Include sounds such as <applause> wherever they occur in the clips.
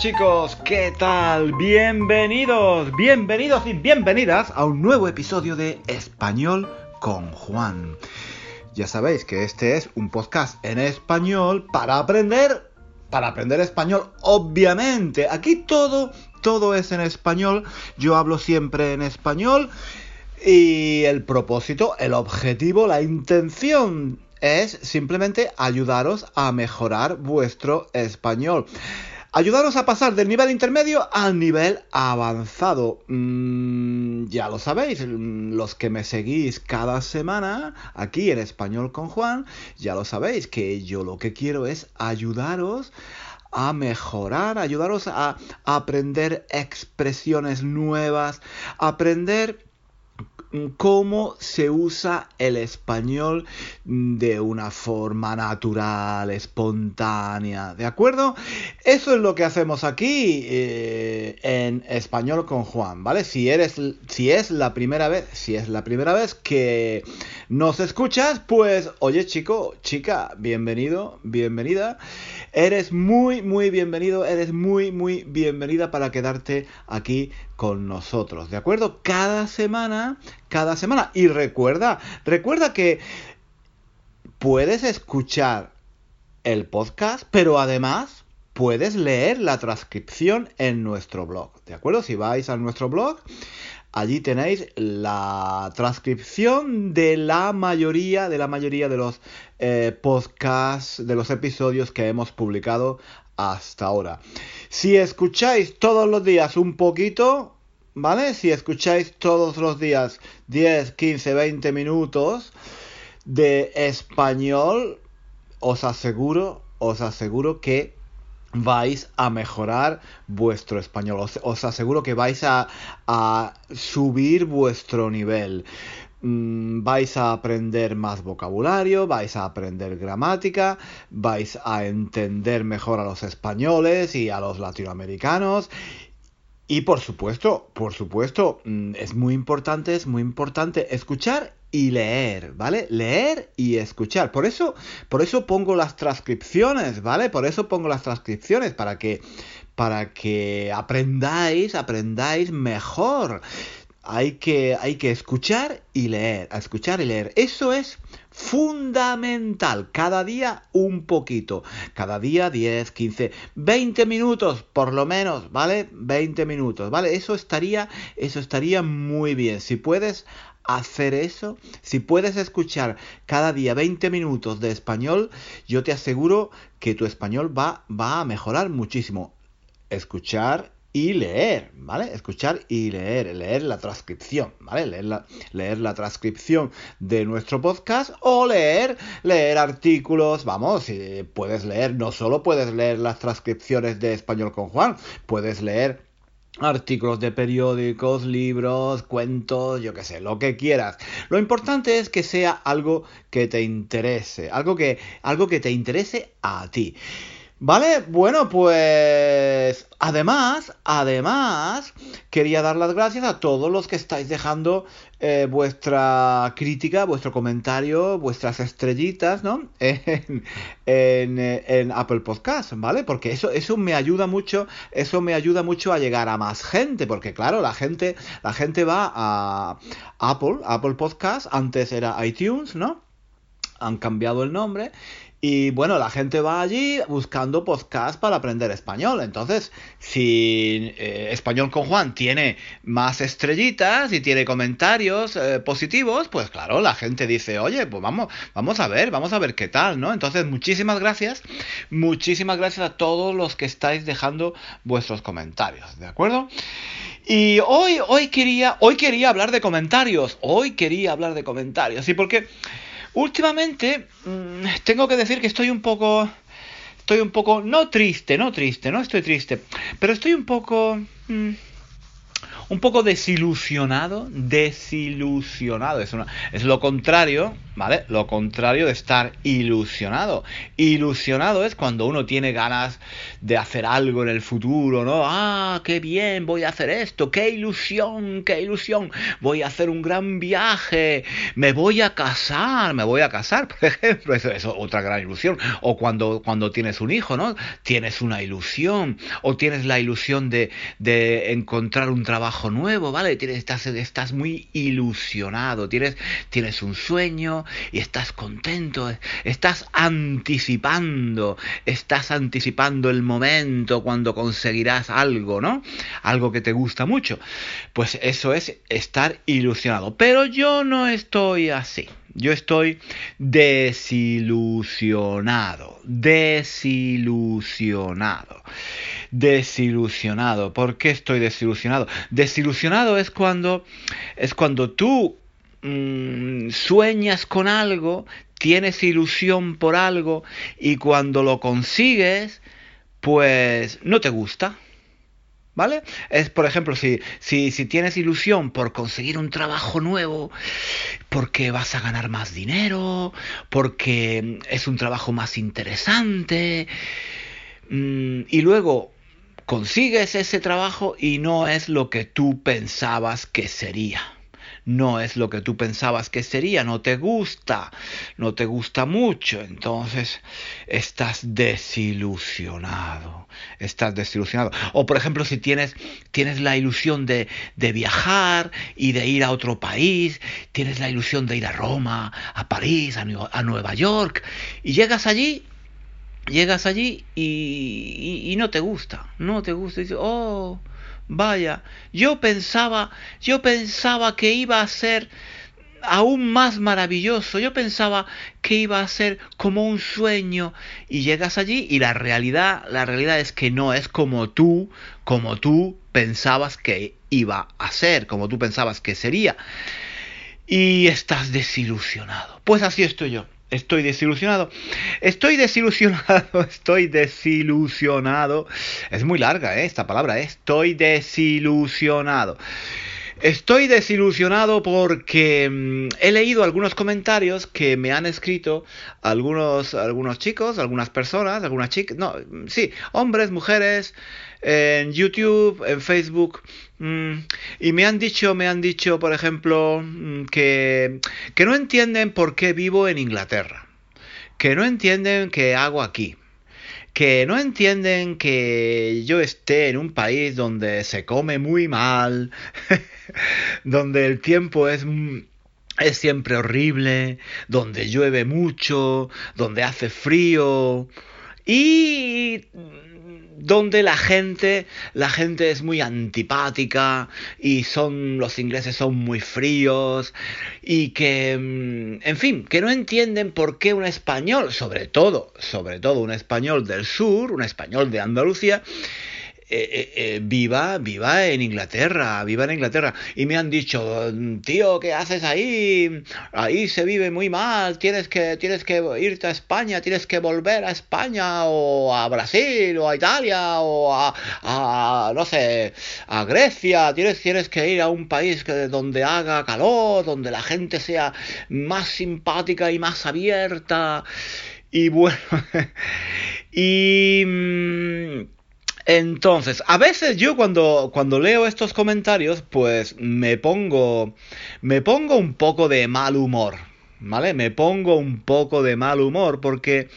chicos, ¿qué tal? Bienvenidos, bienvenidos y bienvenidas a un nuevo episodio de Español con Juan. Ya sabéis que este es un podcast en español para aprender, para aprender español, obviamente. Aquí todo, todo es en español. Yo hablo siempre en español. Y el propósito, el objetivo, la intención es simplemente ayudaros a mejorar vuestro español. Ayudaros a pasar del nivel intermedio al nivel avanzado. Mm, ya lo sabéis, los que me seguís cada semana aquí en Español con Juan, ya lo sabéis que yo lo que quiero es ayudaros a mejorar, ayudaros a aprender expresiones nuevas, aprender cómo se usa el español de una forma natural, espontánea, ¿de acuerdo? Eso es lo que hacemos aquí eh, en español con Juan, ¿vale? Si eres, si es la primera vez, si es la primera vez que nos escuchas, pues, oye chico, chica, bienvenido, bienvenida. Eres muy, muy bienvenido, eres muy, muy bienvenida para quedarte aquí con nosotros, ¿de acuerdo? Cada semana, cada semana. Y recuerda, recuerda que puedes escuchar el podcast, pero además puedes leer la transcripción en nuestro blog, ¿de acuerdo? Si vais a nuestro blog, Allí tenéis la transcripción de la mayoría, de la mayoría de los eh, podcasts, de los episodios que hemos publicado hasta ahora. Si escucháis todos los días un poquito, ¿vale? Si escucháis todos los días 10, 15, 20 minutos de español, os aseguro, os aseguro que vais a mejorar vuestro español. Os, aseguro que vais a, subir vuestro nivel. Mm, vais a aprender más vocabulario, vais a aprender gramática, vais a entender mejor a los españoles y a los latinoamericanos. Y por supuesto, por supuesto, mm, es muy importante, es muy importante escuchar y leer, ¿vale? Leer y escuchar. Por eso, por eso pongo las transcripciones, ¿vale? Por eso pongo las transcripciones para que para que aprendáis, aprendáis mejor. Hay que, hay que escuchar y leer, a escuchar y leer. Eso es fundamental. Cada día un poquito. Cada día 10, 15, 20 minutos por lo menos, ¿vale? 20 minutos, ¿vale? Eso estaría, eso estaría muy bien. Si puedes hacer eso, si puedes escuchar cada día 20 minutos de español, yo te aseguro que tu español va, va a mejorar muchísimo. Escuchar y leer, ¿vale? Escuchar y leer, leer la transcripción, ¿vale? Leer la, leer la transcripción de nuestro podcast o leer, leer artículos, vamos, puedes leer, no solo puedes leer las transcripciones de español con Juan, puedes leer artículos de periódicos, libros, cuentos, yo qué sé, lo que quieras. Lo importante es que sea algo que te interese, algo que, algo que te interese a ti. Vale, bueno, pues además, además, quería dar las gracias a todos los que estáis dejando eh, vuestra crítica, vuestro comentario, vuestras estrellitas, ¿no? <laughs> En, en, en, Apple Podcast, ¿vale? Porque eso, eso me ayuda mucho, eso me ayuda mucho a llegar a más gente, porque claro, la gente, la gente va a Apple, Apple Podcast, antes era iTunes, ¿no? Han cambiado el nombre y bueno, la gente va allí buscando podcast para aprender español. Entonces, si eh, Español con Juan tiene más estrellitas y tiene comentarios eh, positivos, pues claro, la gente dice, oye, pues vamos, vamos a ver, vamos a ver qué tal, ¿no? Entonces, muchísimas gracias, muchísimas gracias a todos los que estáis dejando vuestros comentarios, ¿de acuerdo? Y hoy, hoy quería, hoy quería hablar de comentarios, hoy quería hablar de comentarios, ¿sí? Porque Últimamente, mm, tengo que decir que estoy un poco. Estoy un poco. No triste, no triste, no estoy triste. Pero estoy un poco. Mm, un poco desilusionado, desilusionado, es, una, es lo contrario, ¿vale? Lo contrario de estar ilusionado. Ilusionado es cuando uno tiene ganas de hacer algo en el futuro, ¿no? Ah, qué bien, voy a hacer esto, qué ilusión, qué ilusión, voy a hacer un gran viaje, me voy a casar, me voy a casar, <laughs> por ejemplo, eso es otra gran ilusión. O cuando, cuando tienes un hijo, ¿no? Tienes una ilusión, o tienes la ilusión de, de encontrar un trabajo nuevo, ¿vale? Tienes, estás, estás muy ilusionado, tienes, tienes un sueño y estás contento, estás anticipando, estás anticipando el momento cuando conseguirás algo, ¿no? Algo que te gusta mucho. Pues eso es estar ilusionado. Pero yo no estoy así. Yo estoy desilusionado, desilusionado, desilusionado. ¿Por qué estoy desilusionado? Desilusionado es cuando es cuando tú mmm, sueñas con algo, tienes ilusión por algo y cuando lo consigues, pues no te gusta. ¿Vale? Es, por ejemplo, si, si, si, tienes ilusión por conseguir un trabajo nuevo, porque vas a ganar más dinero, porque es un trabajo más interesante, mmm, y luego consigues ese trabajo y no es lo que tú pensabas que sería no es lo que tú pensabas que sería, no te gusta, no te gusta mucho, entonces estás desilusionado, estás desilusionado. O por ejemplo, si tienes, tienes la ilusión de, de viajar y de ir a otro país, tienes la ilusión de ir a Roma, a París, a, a Nueva York, y llegas allí llegas allí y, y, y, no te gusta, no te gusta, y dices, oh, Vaya, yo pensaba, yo pensaba que iba a ser aún más maravilloso. Yo pensaba que iba a ser como un sueño y llegas allí y la realidad, la realidad es que no es como tú, como tú pensabas que iba a ser, como tú pensabas que sería. Y estás desilusionado. Pues así estoy yo. Estoy desilusionado. Estoy desilusionado, <laughs> estoy desilusionado. Es muy larga ¿eh? esta palabra, ¿eh? estoy desilusionado. Estoy desilusionado porque mmm, he leído algunos comentarios que me han escrito algunos, algunos chicos, algunas personas, algunas chicas, no, sí, hombres, mujeres, en YouTube, en Facebook, mmm, y me han dicho, me han dicho, por ejemplo, que, que no entienden por qué vivo en Inglaterra, que no entienden qué hago aquí que no entienden que yo esté en un país donde se come muy mal, <laughs> donde el tiempo es es siempre horrible, donde llueve mucho, donde hace frío y donde la gente, la gente es muy antipática y son los ingleses son muy fríos y que, mm, en fin, que no entienden por qué un español, sobre todo, sobre todo un español del sur, un español de Andalucía, eh, eh, eh, viva, viva en Inglaterra, viva en Inglaterra. Y me han dicho, tío, ¿qué haces ahí? Ahí se vive muy mal, tienes que, tienes que irte a España, tienes que volver a España o a Brasil o a Italia o a, a no sé, a Grecia, tienes, tienes que ir a un país que, donde haga calor, donde la gente sea más simpática y más abierta. Y bueno, <laughs> y... Entonces, a veces yo cuando, cuando leo estos comentarios, pues me pongo, me pongo un poco de mal humor, ¿vale? Me pongo un poco de mal humor porque,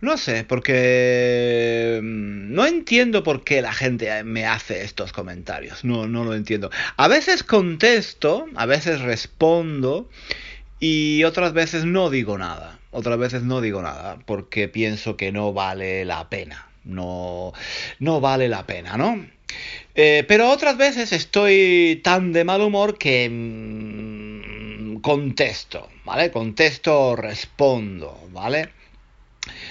no sé, porque mm, no entiendo por qué la gente me hace estos comentarios, no, no lo entiendo. A veces contesto, a veces respondo y otras veces no digo nada, otras veces no digo nada porque pienso que no vale la pena no, no vale la pena, ¿no? Eh, pero otras veces estoy tan de mal humor que mmm, contesto, ¿vale? Contesto, respondo, ¿vale?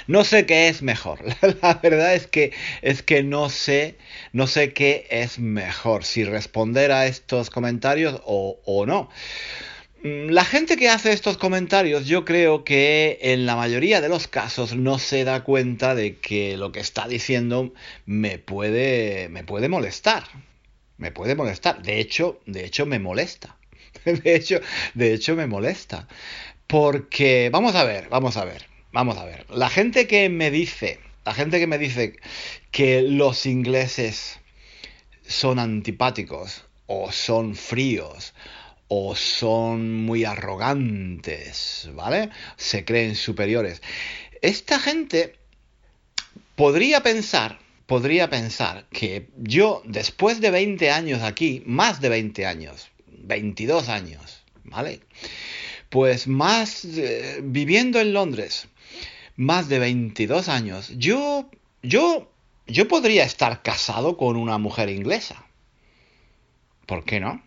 No sé qué es mejor. <laughs> La verdad es que es que no sé, no sé qué es mejor, si responder a estos comentarios o, o no. Mm, la gente que hace estos comentarios yo creo que en la mayoría de los casos no se da cuenta de que lo que está diciendo me puede, me puede molestar. Me puede molestar. De hecho, de hecho me molesta. <laughs> De hecho, de hecho me molesta. Porque, vamos a ver, vamos a ver, vamos a ver. La gente que me dice, la gente que me dice que los ingleses son antipáticos o son fríos o son muy arrogantes, ¿vale? Se creen superiores. Esta gente podría pensar, podría pensar que yo, después de 20 años aquí, más de 20 años, 22 años, ¿vale? Pues más, eh, viviendo en Londres, más de 22 años, yo, yo, yo podría estar casado con una mujer inglesa. ¿Por qué no?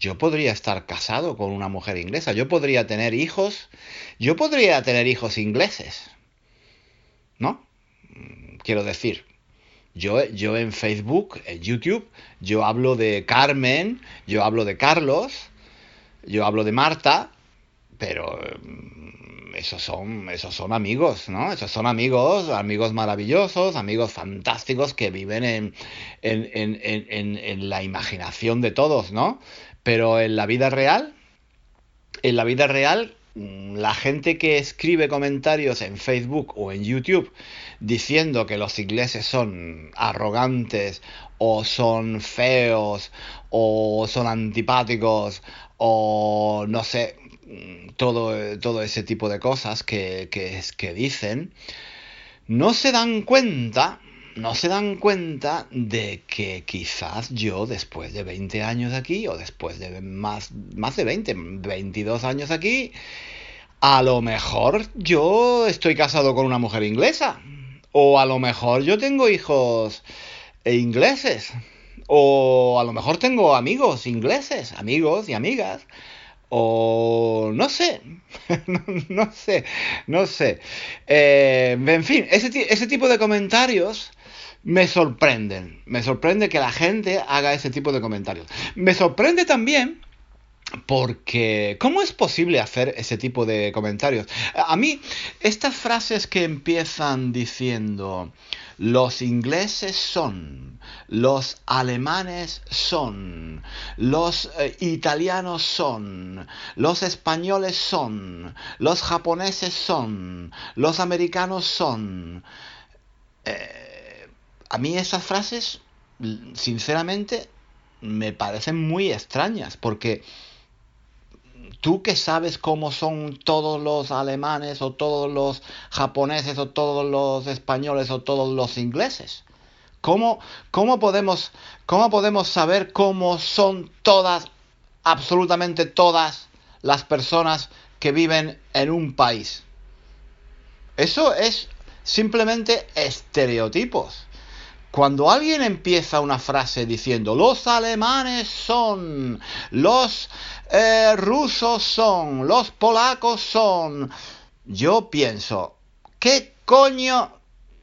Yo podría estar casado con una mujer inglesa, yo podría tener hijos, yo podría tener hijos ingleses. ¿No? Quiero decir, yo, yo en Facebook, en YouTube, yo hablo de Carmen, yo hablo de Carlos, yo hablo de Marta, pero mm, esos son, esos son amigos, ¿no? Esos son amigos, amigos maravillosos, amigos fantásticos que viven en, en, en, en la imaginación de todos, ¿no? Pero en la vida real, en la vida real, mm, la gente que escribe comentarios en Facebook o en YouTube diciendo que los ingleses son arrogantes o son feos o son antipáticos o no sé, mm, todo, todo ese tipo de cosas que, que, que dicen, no se dan cuenta no se dan cuenta de que quizás yo después de 20 años aquí, o después de más, más de 20, 22 años aquí, a lo mejor yo estoy casado con una mujer inglesa. O a lo mejor yo tengo hijos ingleses. O a lo mejor tengo amigos ingleses, amigos y amigas. O no sé, <laughs> no, sé, no sé. Eh, en fin, ese, ese tipo de comentarios me sorprenden. Me sorprende que la gente haga ese tipo de comentarios. Me sorprende también porque, ¿cómo es posible hacer ese tipo de comentarios? A mí, estas frases que empiezan diciendo, los ingleses son, los alemanes son, los eh, italianos son, los españoles son, los japoneses son, los americanos son. Eh, a mí esas frases, sinceramente, me parecen muy extrañas, porque tú que sabes cómo son todos los alemanes o todos los japoneses o todos los españoles o todos los ingleses. ¿Cómo, cómo, podemos, ¿Cómo podemos saber cómo son todas, absolutamente todas las personas que viven en un país? Eso es simplemente estereotipos. Cuando alguien empieza una frase diciendo los alemanes son, los eh, rusos son, los polacos son, yo pienso, ¿qué coño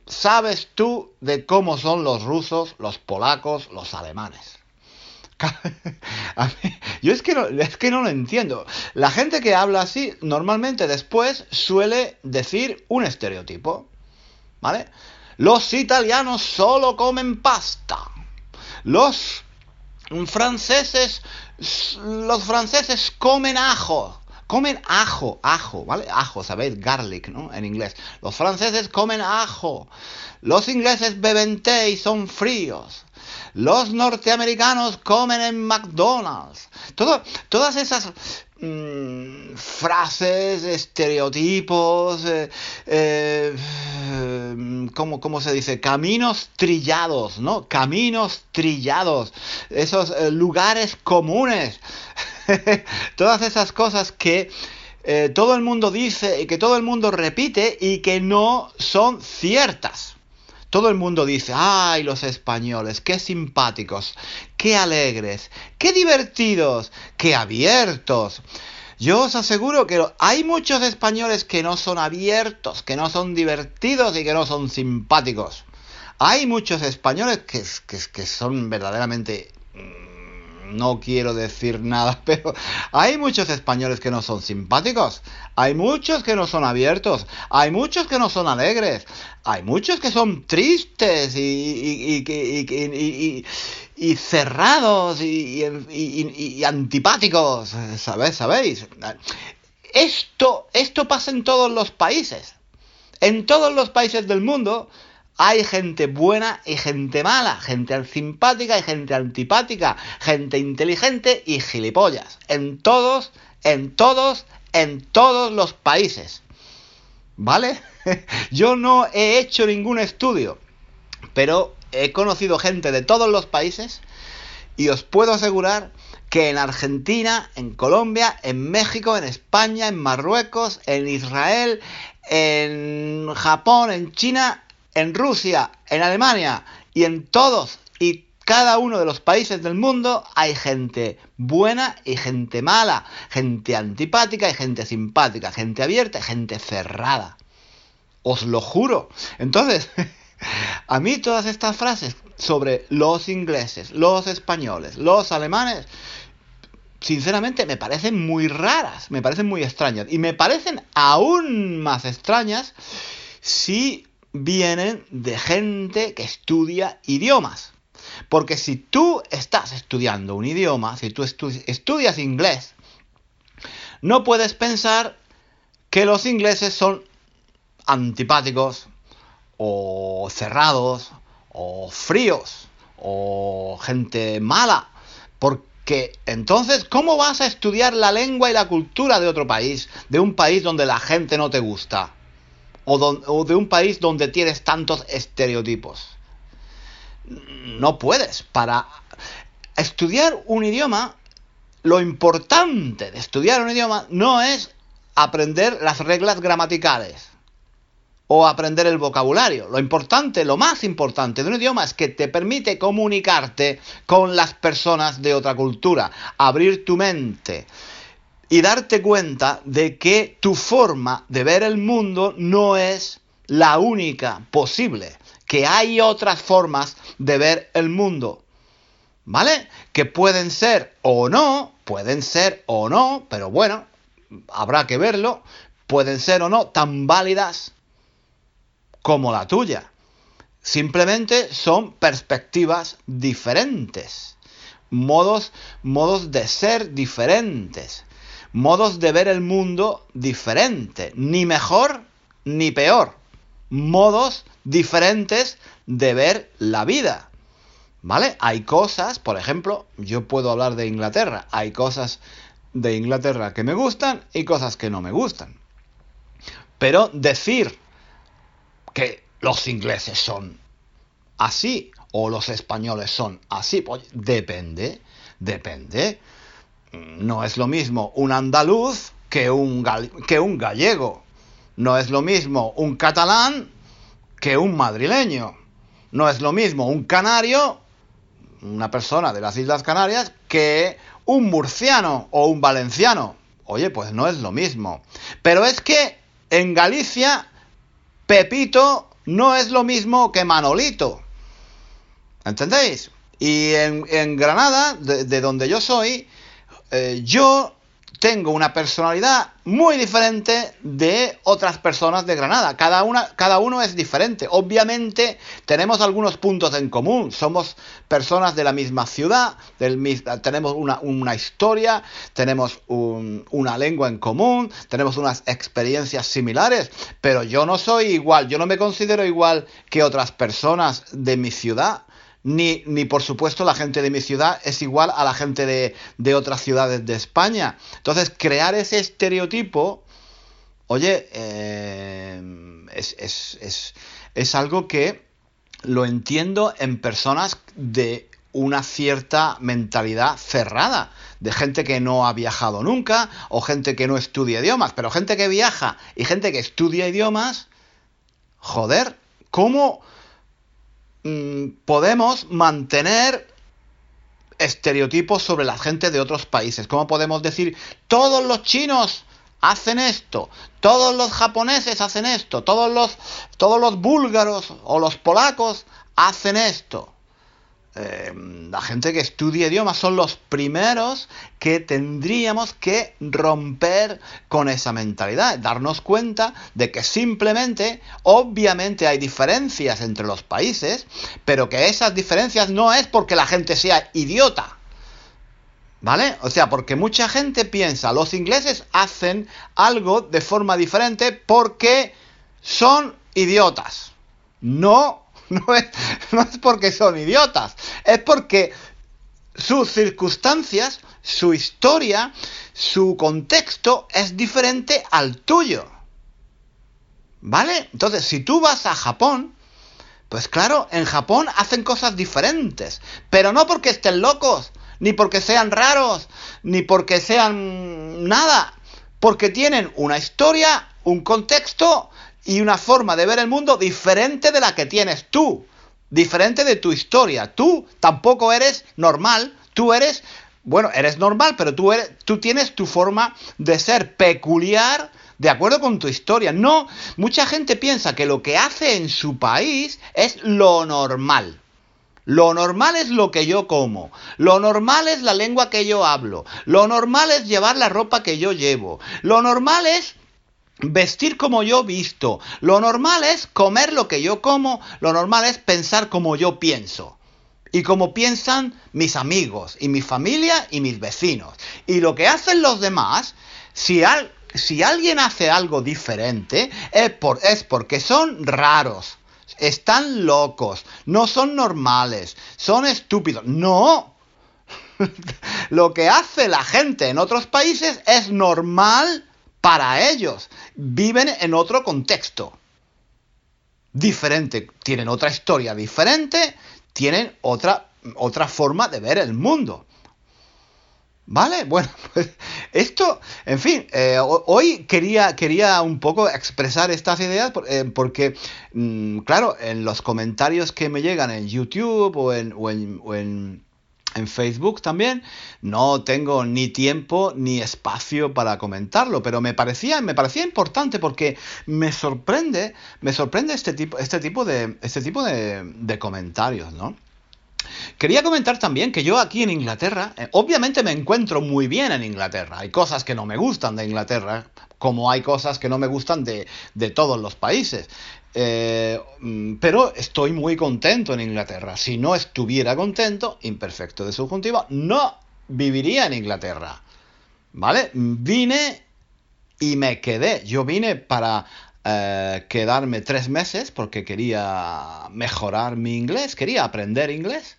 sabes tú de cómo son los rusos, los polacos, los alemanes? <laughs> yo es que, no, es que no lo entiendo. La gente que habla así normalmente después suele decir un estereotipo. ¿Vale? Los italianos solo comen pasta. Los franceses, los franceses comen ajo. Comen ajo, ajo, ¿vale? Ajo, ¿sabéis? Garlic, ¿no? En inglés. Los franceses comen ajo. Los ingleses beben té y son fríos. Los norteamericanos comen en McDonald's. todas esas mm, frases, estereotipos, eh, eh, ¿cómo, se dice? Caminos trillados, ¿no? Caminos trillados. Esos eh, lugares comunes. <laughs> todas esas cosas que todo el mundo dice y que todo el mundo repite y que no son ciertas. Todo el mundo dice, ay, los españoles, qué simpáticos, qué alegres, qué divertidos, qué abiertos. Yo os aseguro que hay muchos españoles que no son abiertos, que no son divertidos y que no son simpáticos. Hay muchos españoles que, que, son verdaderamente no quiero decir nada, <laughs> pero hay muchos españoles que no son simpáticos, hay muchos que no son abiertos, hay muchos que no son alegres, hay muchos que son tristes y, y, y cerrados y, y, antipáticos, ¿sabéis? ¿Sabéis? Esto, esto pasa en todos los países. En todos los países del mundo hay gente buena y gente mala, gente simpática y gente antipática, gente inteligente y gilipollas. En todos, en todos, en todos los países. ¿Vale? <laughs> Yo no he hecho ningún estudio, pero he conocido gente de todos los países y os puedo asegurar que en Argentina, en Colombia, en México, en España, en Marruecos, en Israel, en Japón, en China, en Rusia, en Alemania y en todos y cada uno de los países del mundo hay gente buena y gente mala, gente antipática y gente simpática, gente abierta y gente cerrada. Os lo juro. Entonces, <laughs> a mí todas estas frases sobre los ingleses, los españoles, los alemanes, sinceramente me parecen muy raras, me parecen muy extrañas. Y me parecen aún más extrañas si vienen de gente que estudia idiomas. Porque si tú estás estudiando un idioma, si tú estudias inglés, no puedes pensar que los ingleses son antipáticos o cerrados o fríos o gente mala. Porque entonces, ¿cómo vas a estudiar la lengua y la cultura de otro país? De un país donde la gente no te gusta o, de un país donde tienes tantos estereotipos. No puedes. Para estudiar un idioma, lo importante de estudiar un idioma no es aprender las reglas gramaticales o aprender el vocabulario. Lo importante, lo más importante de un idioma es que te permite comunicarte con las personas de otra cultura, abrir tu mente, y darte cuenta de que tu forma de ver el mundo no es la única posible, que hay otras formas de ver el mundo. ¿Vale? Que pueden ser o no, pueden ser o no, pero bueno, habrá que verlo, pueden ser o no tan válidas como la tuya. Simplemente son perspectivas diferentes, modos, modos de ser diferentes modos de ver el mundo diferente, ni mejor ni peor, modos diferentes de ver la vida. ¿Vale? Hay cosas, por ejemplo, yo puedo hablar de Inglaterra, hay cosas de Inglaterra que me gustan y cosas que no me gustan. Pero decir que los ingleses son así o los españoles son así, pues depende, depende no es lo mismo un andaluz que un, que un gallego. No es lo mismo un catalán que un madrileño. No es lo mismo un canario, una persona de las Islas Canarias, que un murciano o un valenciano. Oye, pues no es lo mismo. Pero es que en Galicia, Pepito no es lo mismo que Manolito. ¿Entendéis? Y en, Granada, de donde yo soy, eh, yo tengo una personalidad muy diferente de otras personas de Granada. Cada, una, cada uno es diferente. Obviamente tenemos algunos puntos en común. Somos personas de la misma ciudad, tenemos una, historia, tenemos una lengua en común, tenemos unas experiencias similares, pero yo no soy igual, yo no me considero igual que otras personas de mi ciudad ni, ni por supuesto la gente de mi ciudad es igual a la gente de, otras ciudades de España. Entonces, crear ese estereotipo, oye, eh, es, algo que lo entiendo en personas de una cierta mentalidad cerrada, de gente que no ha viajado nunca o gente que no estudia idiomas, pero gente que viaja y gente que estudia idiomas, joder, ¿cómo, Mm, podemos mantener estereotipos sobre la gente de otros países. ¿Cómo podemos decir, todos los chinos hacen esto, todos los japoneses hacen esto, todos los, todos los búlgaros o los polacos hacen esto? Eh, la gente que estudia idiomas son los primeros que tendríamos que romper con esa mentalidad, darnos cuenta de que simplemente, obviamente hay diferencias entre los países, pero que esas diferencias no es porque la gente sea idiota. ¿Vale? O sea, porque mucha gente piensa, los ingleses hacen algo de forma diferente porque son idiotas. No <laughs> No es, no es porque son idiotas, es porque sus circunstancias, su historia, su contexto es diferente al tuyo. ¿Vale? Entonces, si tú vas a Japón, pues claro, en Japón hacen cosas diferentes, pero no porque estén locos, ni porque sean raros, ni porque sean nada, porque tienen una historia, un contexto y una forma de ver el mundo diferente de la que tienes tú, diferente de tu historia. Tú tampoco eres normal, tú eres, bueno, eres normal, pero tú, eres, tú tienes tu forma de ser peculiar de acuerdo con tu historia. No, mucha gente piensa que lo que hace en su país es lo normal. Lo normal es lo que yo como. Lo normal es la lengua que yo hablo. Lo normal es llevar la ropa que yo llevo. Lo normal es vestir como yo visto. Lo normal es comer lo que yo como, lo normal es pensar como yo pienso. Y como piensan mis amigos y mi familia y mis vecinos. Y lo que hacen los demás, si, si alguien hace algo diferente, es, por, es porque son raros. Están locos, no son normales, son estúpidos. No, <laughs> lo que hace la gente en otros países es normal para ellos. Viven en otro contexto. Diferente. Tienen otra historia diferente. Tienen otra, otra forma de ver el mundo. ¿Vale? Bueno, <laughs> pues esto, en fin, eh, hoy quería, quería un poco expresar estas ideas eh, porque, mm, claro, en los comentarios que me llegan en YouTube o en, o en en Facebook también. No tengo ni tiempo ni espacio para comentarlo, pero me parecía, me parecía importante porque me sorprende, me sorprende este tipo, este tipo de, este tipo de comentarios, ¿no? Quería comentar también que yo aquí en Inglaterra, eh, obviamente me encuentro muy bien en Inglaterra. Hay cosas que no me gustan de Inglaterra, como hay cosas que no me gustan de, de todos los países. Eh, mm, pero estoy muy contento en Inglaterra. Si no estuviera contento, imperfecto de subjuntivo, no viviría en Inglaterra. ¿Vale? Vine y me quedé. Yo vine para eh, quedarme tres meses porque quería mejorar mi inglés, quería aprender inglés.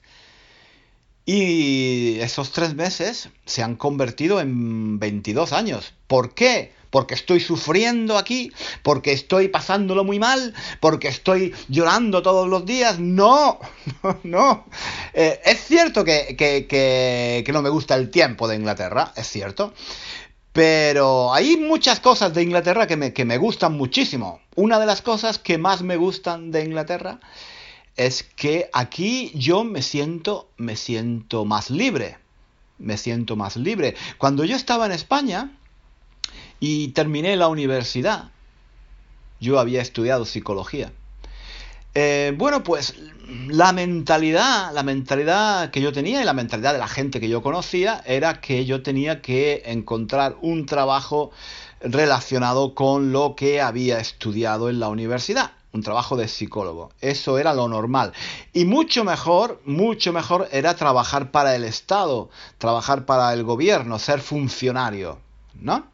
Y esos tres meses se han convertido en 22 años. ¿Por qué? Porque estoy sufriendo aquí, porque estoy pasándolo muy mal, porque estoy llorando todos los días. No, <laughs> no, no. Eh, es cierto que, que, no me gusta el tiempo de Inglaterra, es cierto. Pero hay muchas cosas de Inglaterra que me, que me gustan muchísimo. Una de las cosas que más me gustan de Inglaterra es que aquí yo me siento, me siento más libre. Me siento más libre. Cuando yo estaba en España, y terminé la universidad. Yo había estudiado psicología. Eh, bueno, pues la mentalidad, la mentalidad que yo tenía y la mentalidad de la gente que yo conocía era que yo tenía que encontrar un trabajo relacionado con lo que había estudiado en la universidad, un trabajo de psicólogo. Eso era lo normal. Y mucho mejor, mucho mejor era trabajar para el Estado, trabajar para el gobierno, ser funcionario, ¿no?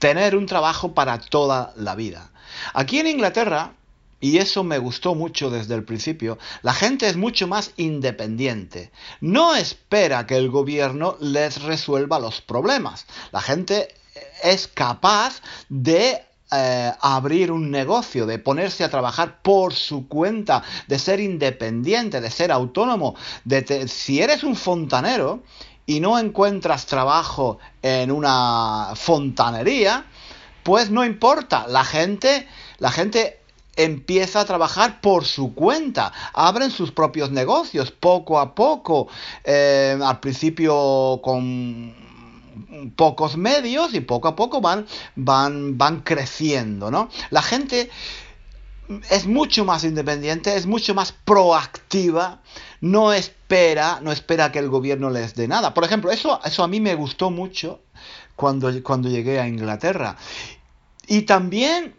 Tener un trabajo para toda la vida. Aquí en Inglaterra, y eso me gustó mucho desde el principio, la gente es mucho más independiente. No espera que el gobierno les resuelva los problemas. La gente es capaz de eh, abrir un negocio, de ponerse a trabajar por su cuenta, de ser independiente, de ser autónomo. De si eres un fontanero y no encuentras trabajo en una fontanería, pues no importa, la gente, la gente empieza a trabajar por su cuenta, abren sus propios negocios poco a poco, eh, al principio con pocos medios y poco a poco van, van, van creciendo, ¿no? La gente es mucho más independiente, es mucho más proactiva, no espera, no espera que el gobierno les dé nada. Por ejemplo, eso, eso a mí me gustó mucho cuando, cuando llegué a Inglaterra. Y también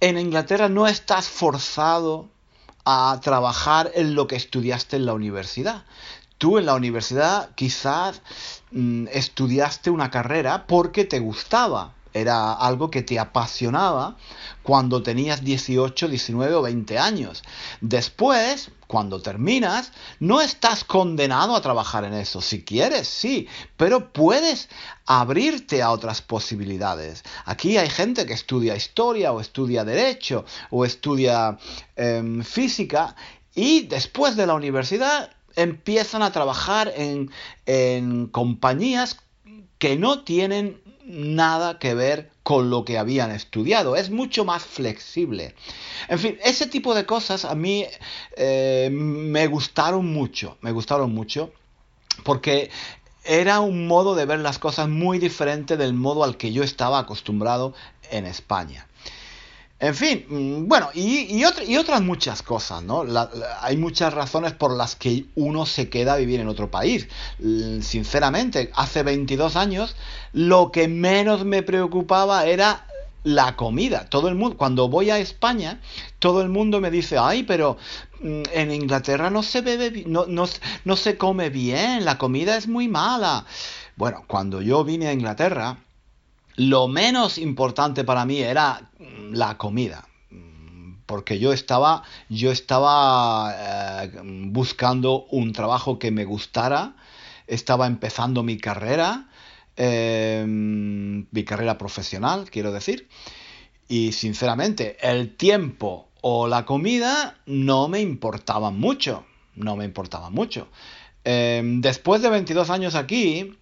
en Inglaterra no estás forzado a trabajar en lo que estudiaste en la universidad. Tú en la universidad quizás mm, estudiaste una carrera porque te gustaba, era algo que te apasionaba cuando tenías 18, 19 o 20 años. Después, cuando terminas, no estás condenado a trabajar en eso. Si quieres, sí, pero puedes abrirte a otras posibilidades. Aquí hay gente que estudia historia o estudia derecho o estudia em, física y después de la universidad empiezan a trabajar en, en compañías que no tienen nada que ver con lo que habían estudiado. Es mucho más flexible. En fin, ese tipo de cosas a mí eh, me gustaron mucho. Me gustaron mucho porque era un modo de ver las cosas muy diferente del modo al que yo estaba acostumbrado en España. En fin, mm, bueno, y, otras muchas cosas, ¿no? hay muchas razones por las que uno se queda a vivir en otro país. Sinceramente, hace 22 años lo que menos me preocupaba era la comida. Todo el mundo, cuando voy a España, todo el mundo me dice, ay, pero mm, en Inglaterra no se bebe, no, no, no se come bien, la comida es muy mala. Bueno, cuando yo vine a Inglaterra, lo menos importante para mí era mm, la comida. Porque yo estaba, yo estaba eh, buscando un trabajo que me gustara, estaba empezando mi carrera, em, mi carrera profesional, quiero decir, y sinceramente el tiempo o la comida no me importaban mucho, no me importaban mucho. Em, después de 22 años aquí,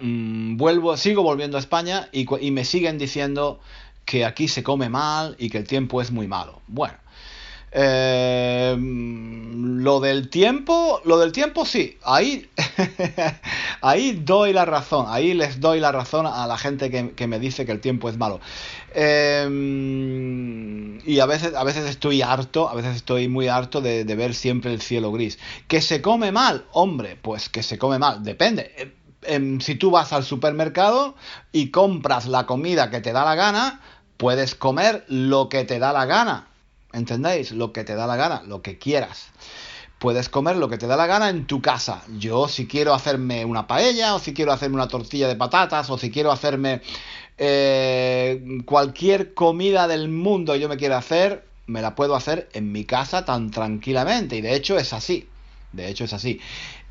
Mm, vuelvo, sigo volviendo a España y, me siguen diciendo que aquí se come mal y que el tiempo es muy malo. Bueno, eh, lo del tiempo, lo del tiempo sí, ahí, <laughs> ahí doy la razón, ahí les doy la razón a la gente que, me dice que el tiempo es malo. Eh, y a veces, a veces estoy harto, a veces estoy muy harto de, de ver siempre el cielo gris. ¿Que se come mal? Hombre, pues que se come mal, depende Em, si tú vas al supermercado y compras la comida que te da la gana, puedes comer lo que te da la gana. ¿Entendéis? Lo que te da la gana, lo que quieras. Puedes comer lo que te da la gana en tu casa. Yo si quiero hacerme una paella, o si quiero hacerme una tortilla de patatas, o si quiero hacerme eh, cualquier comida del mundo que yo me quiera hacer, me la puedo hacer en mi casa tan tranquilamente. Y de hecho es así. De hecho es así.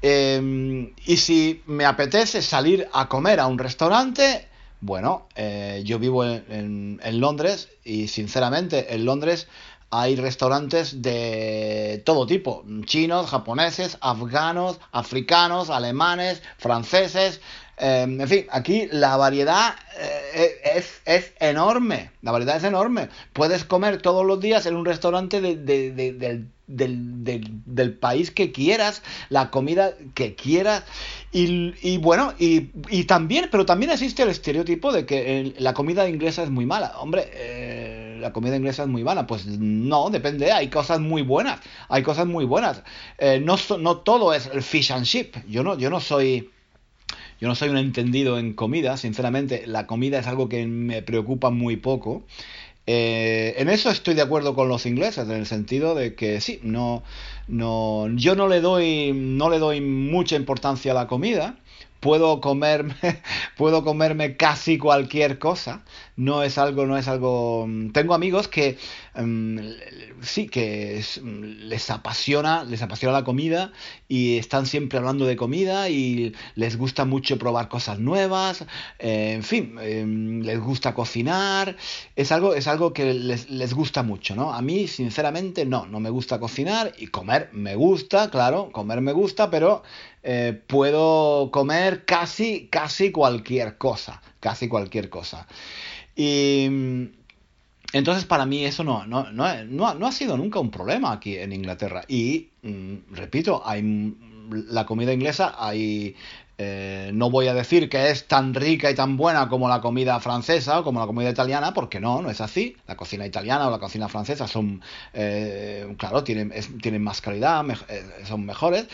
Em, y si me apetece salir a comer a un restaurante, bueno, eh, yo vivo en, Londres y sinceramente en Londres hay restaurantes de todo tipo, chinos, japoneses, afganos, africanos, alemanes, franceses, em, en fin, aquí la variedad eh, es, es, enorme, la variedad es enorme. Puedes comer todos los días en un restaurante de, del del, país que quieras, la comida que quieras. Y, bueno, y, también, pero también existe el estereotipo de que la comida inglesa es muy mala. Hombre, eh, la comida inglesa es muy mala. Pues no, depende, hay cosas muy buenas, hay cosas muy buenas. Eh, no, no todo es el fish and chip. Yo no, yo no soy... Yo no soy un entendido en comida, sinceramente, la comida es algo que me preocupa muy poco. Eh, en eso estoy de acuerdo con los ingleses, en el sentido de que sí, no, no, yo no le doy, no le doy mucha importancia a la comida. Puedo comerme, <laughs> puedo comerme casi cualquier cosa. No es algo, no es algo. Tengo amigos que Em, sí, que les apasiona, les apasiona la comida y están siempre hablando de comida y les gusta mucho probar cosas nuevas, eh, en fin, em, les gusta cocinar, es algo, es algo que les, gusta mucho, ¿no? A mí, sinceramente, no, no me gusta cocinar y comer me gusta, claro, comer me gusta, pero eh, puedo comer casi, casi cualquier cosa, casi cualquier cosa. Y entonces, para mí eso no, no, no, no, ha sido nunca un problema aquí en Inglaterra. Y, mm, repito, hay la comida inglesa, hay Eh, no voy a decir que es tan rica y tan buena como la comida francesa o como la comida italiana, porque no, no es así. La cocina italiana o la cocina francesa son, eh, claro, tienen, tienen más calidad, eh, son mejores,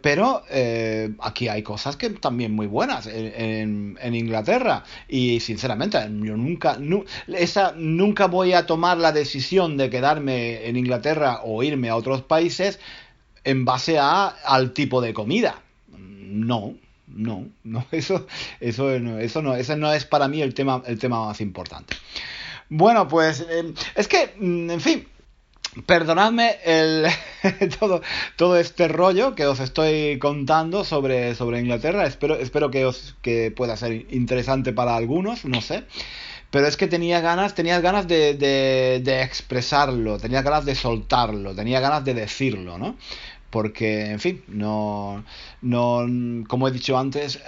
pero aquí hay cosas que también muy buenas en, Inglaterra. Y sinceramente, yo nunca, esa, nunca voy a tomar la decisión de quedarme en Inglaterra o irme a otros países en base a, al tipo de comida. No, no, no, <laughs> eso, eso, no, eso no, ese no es para mí el tema, el tema más importante. Bueno, pues eh, es que, mm, en fin, perdonadme el, <laughs> todo, todo este rollo que os estoy contando sobre, sobre Inglaterra. Espero, espero que, os, que pueda ser interesante para algunos, no sé. Pero es que tenía ganas, tenía ganas de, de, de expresarlo, tenía ganas de soltarlo, tenía ganas de decirlo, ¿no? Porque, en fin, no, no, como he dicho antes,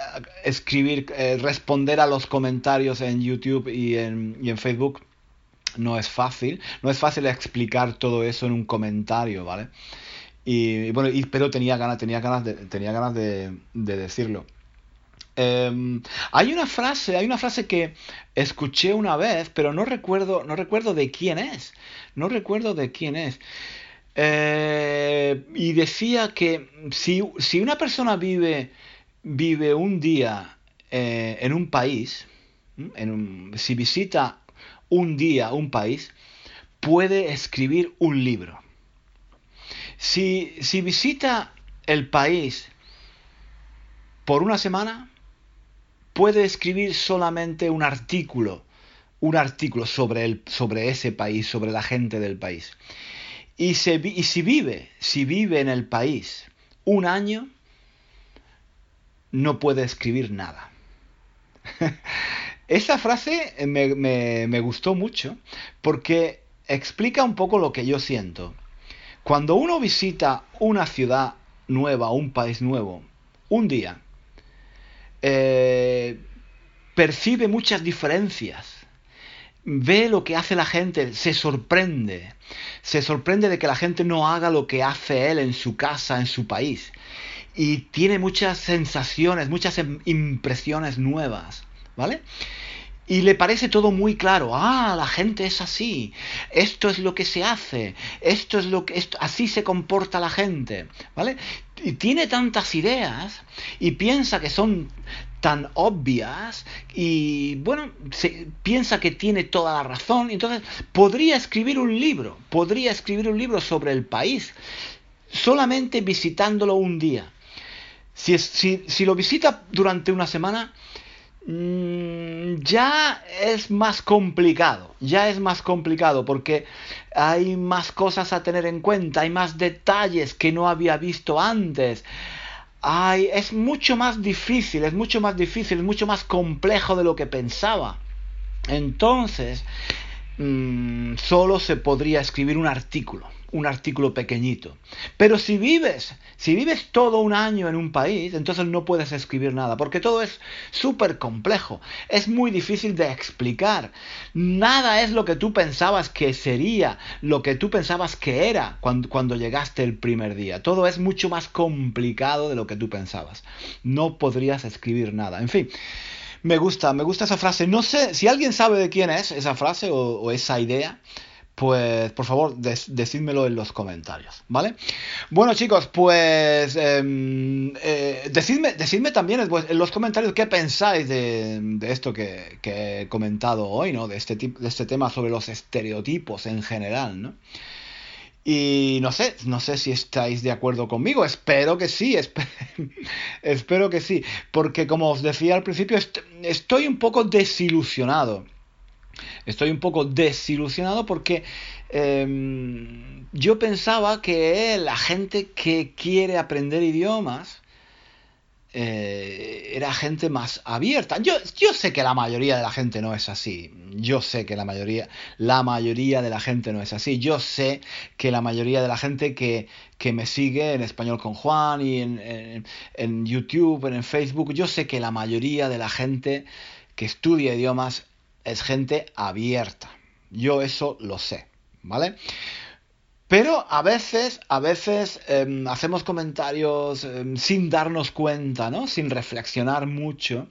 escribir, eh, responder a los comentarios en YouTube y en, y en Facebook no es fácil, no es fácil explicar todo eso en un comentario, ¿vale? Y, bueno, pero tenía ganas, tenía ganas de, tenía ganas de, decirlo. Em, hay una frase, hay una frase que escuché una vez, pero no recuerdo, no recuerdo de quién es. No recuerdo de quién es. Eh, y decía que si, una persona vive, vive un día eh, en un país, en si visita un día un país, puede escribir un libro. Si, si visita el país por una semana, puede escribir solamente un artículo, un artículo sobre, el, sobre ese país, sobre la gente del país. Y, si vive, si vive en el país un año, no puede escribir nada. <laughs> Esa frase me, me, gustó mucho porque explica un poco lo que yo siento. Cuando uno visita una ciudad nueva, un país nuevo, un día, eh, percibe muchas diferencias ve lo que hace la gente, se sorprende. Se sorprende de que la gente no haga lo que hace él en su casa, en su país. Y tiene muchas sensaciones, muchas impresiones nuevas, ¿vale? Y le parece todo muy claro. Ah, la gente es así. Esto es lo que se hace. Esto es lo que esto, así se comporta la gente, ¿vale? Y tiene tantas ideas y piensa que son tan obvias y bueno, se, piensa que tiene toda la razón, entonces podría escribir un libro, podría escribir un libro sobre el país solamente visitándolo un día. Si, si, si lo visita durante una semana, ya es más complicado, ya es más complicado porque hay más cosas a tener en cuenta, hay más detalles que no había visto antes. Ay, es mucho más difícil, es mucho más difícil, es mucho más complejo de lo que pensaba. Entonces, mm, solo se podría escribir un artículo un artículo pequeñito. Pero si vives, si vives todo un año en un país, entonces no puedes escribir nada, porque todo es súper complejo, es muy difícil de explicar. Nada es lo que tú pensabas que sería, lo que tú pensabas que era cuando, cuando llegaste el primer día. Todo es mucho más complicado de lo que tú pensabas. No podrías escribir nada. En fin. Me gusta, me gusta esa frase. No sé si alguien sabe de quién es esa frase o esa idea pues por favor decídmelo en los comentarios, ¿vale? Bueno chicos, pues em, eh, decidme, también en los comentarios qué pensáis de, esto que, he comentado hoy, ¿no? De este, de este tema sobre los estereotipos en general, ¿no? Y no sé, no sé si estáis de acuerdo conmigo, espero que sí, <laughs> espero que sí, porque como os decía al principio, estoy un poco desilusionado Estoy un poco desilusionado porque em, yo pensaba que la gente que quiere aprender idiomas eh, era gente más abierta. Yo, yo sé que la mayoría de la gente no es así. Yo sé que la mayoría, la mayoría de la gente no es así. Yo sé que la mayoría de la gente que, que me sigue en Español con Juan y en, en, en YouTube, en Facebook, yo sé que la mayoría de la gente que estudia idiomas es gente abierta. Yo eso lo sé, ¿vale? Pero a veces, a veces em, hacemos comentarios em, sin darnos cuenta, ¿no? Sin reflexionar mucho.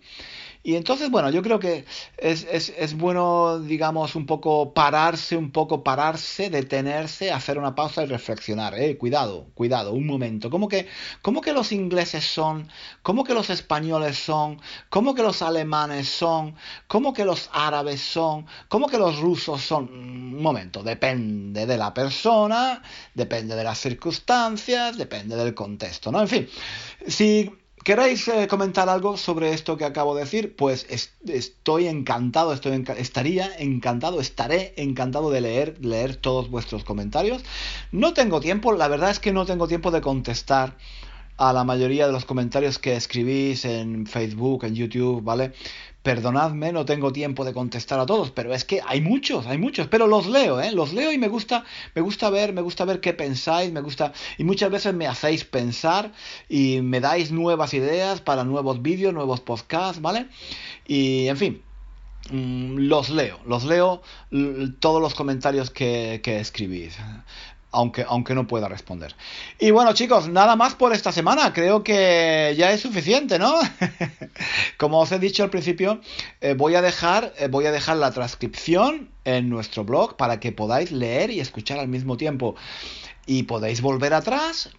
Y entonces, bueno, yo creo que es, es, es, bueno, digamos, un poco pararse, un poco pararse, detenerse, hacer una pausa y reflexionar. Eh, cuidado, cuidado, un momento. ¿Cómo que, cómo que los ingleses son? ¿Cómo que los españoles son? ¿Cómo que los alemanes son? ¿Cómo que los árabes son? ¿Cómo que los rusos son? Un momento, depende de la persona, depende de las circunstancias, depende del contexto, ¿no? En fin, si ¿Queréis eh, comentar algo sobre esto que acabo de decir? Pues estoy encantado, estaría encantado, estaré encantado de leer, leer todos vuestros comentarios. No tengo tiempo, la verdad es que no tengo tiempo de contestar a la mayoría de los comentarios que escribís en Facebook, en YouTube, ¿vale? Perdonadme, no tengo tiempo de contestar a todos, pero es que hay muchos, hay muchos, pero los leo, ¿eh? Los leo y me gusta, me gusta ver, me gusta ver qué pensáis, me gusta y muchas veces me hacéis pensar y me dais nuevas ideas para nuevos vídeos, nuevos podcasts, ¿vale? Y en fin, mm, los leo, los leo todos los comentarios que, que escribís aunque, aunque no pueda responder. Y bueno, chicos, nada más por esta semana. Creo que ya es suficiente, ¿no? <laughs> Como os he dicho al principio, eh, voy, a dejar, eh, voy a dejar la transcripción en nuestro blog para que podáis leer y escuchar al mismo tiempo. Y podéis volver atrás,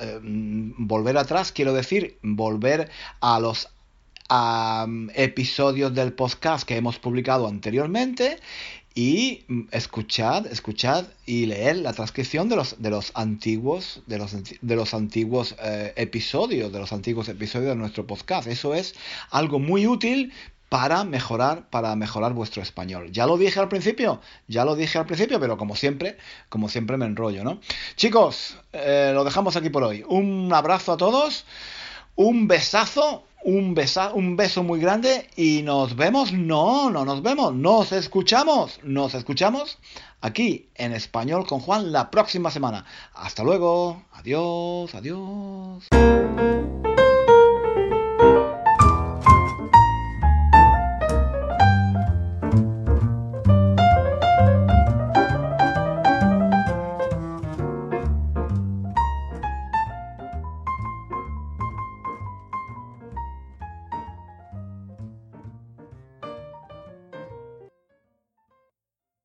eh, volver atrás, quiero decir, volver a los episodios del podcast que hemos publicado anteriormente y mm, escuchad, escuchad y leer la transcripción de los, de los antiguos, de los, de los antiguos eh, episodios, de los antiguos episodios de nuestro podcast. Eso es algo muy útil para mejorar, para mejorar vuestro español. Ya lo dije al principio, ya lo dije al principio, pero como siempre, como siempre me enrollo, ¿no? Chicos, eh, lo dejamos aquí por hoy. Un abrazo a todos, un besazo un, un beso muy grande y nos vemos, no, no nos vemos, nos escuchamos, nos escuchamos aquí en español con Juan la próxima semana. Hasta luego, adiós, adiós.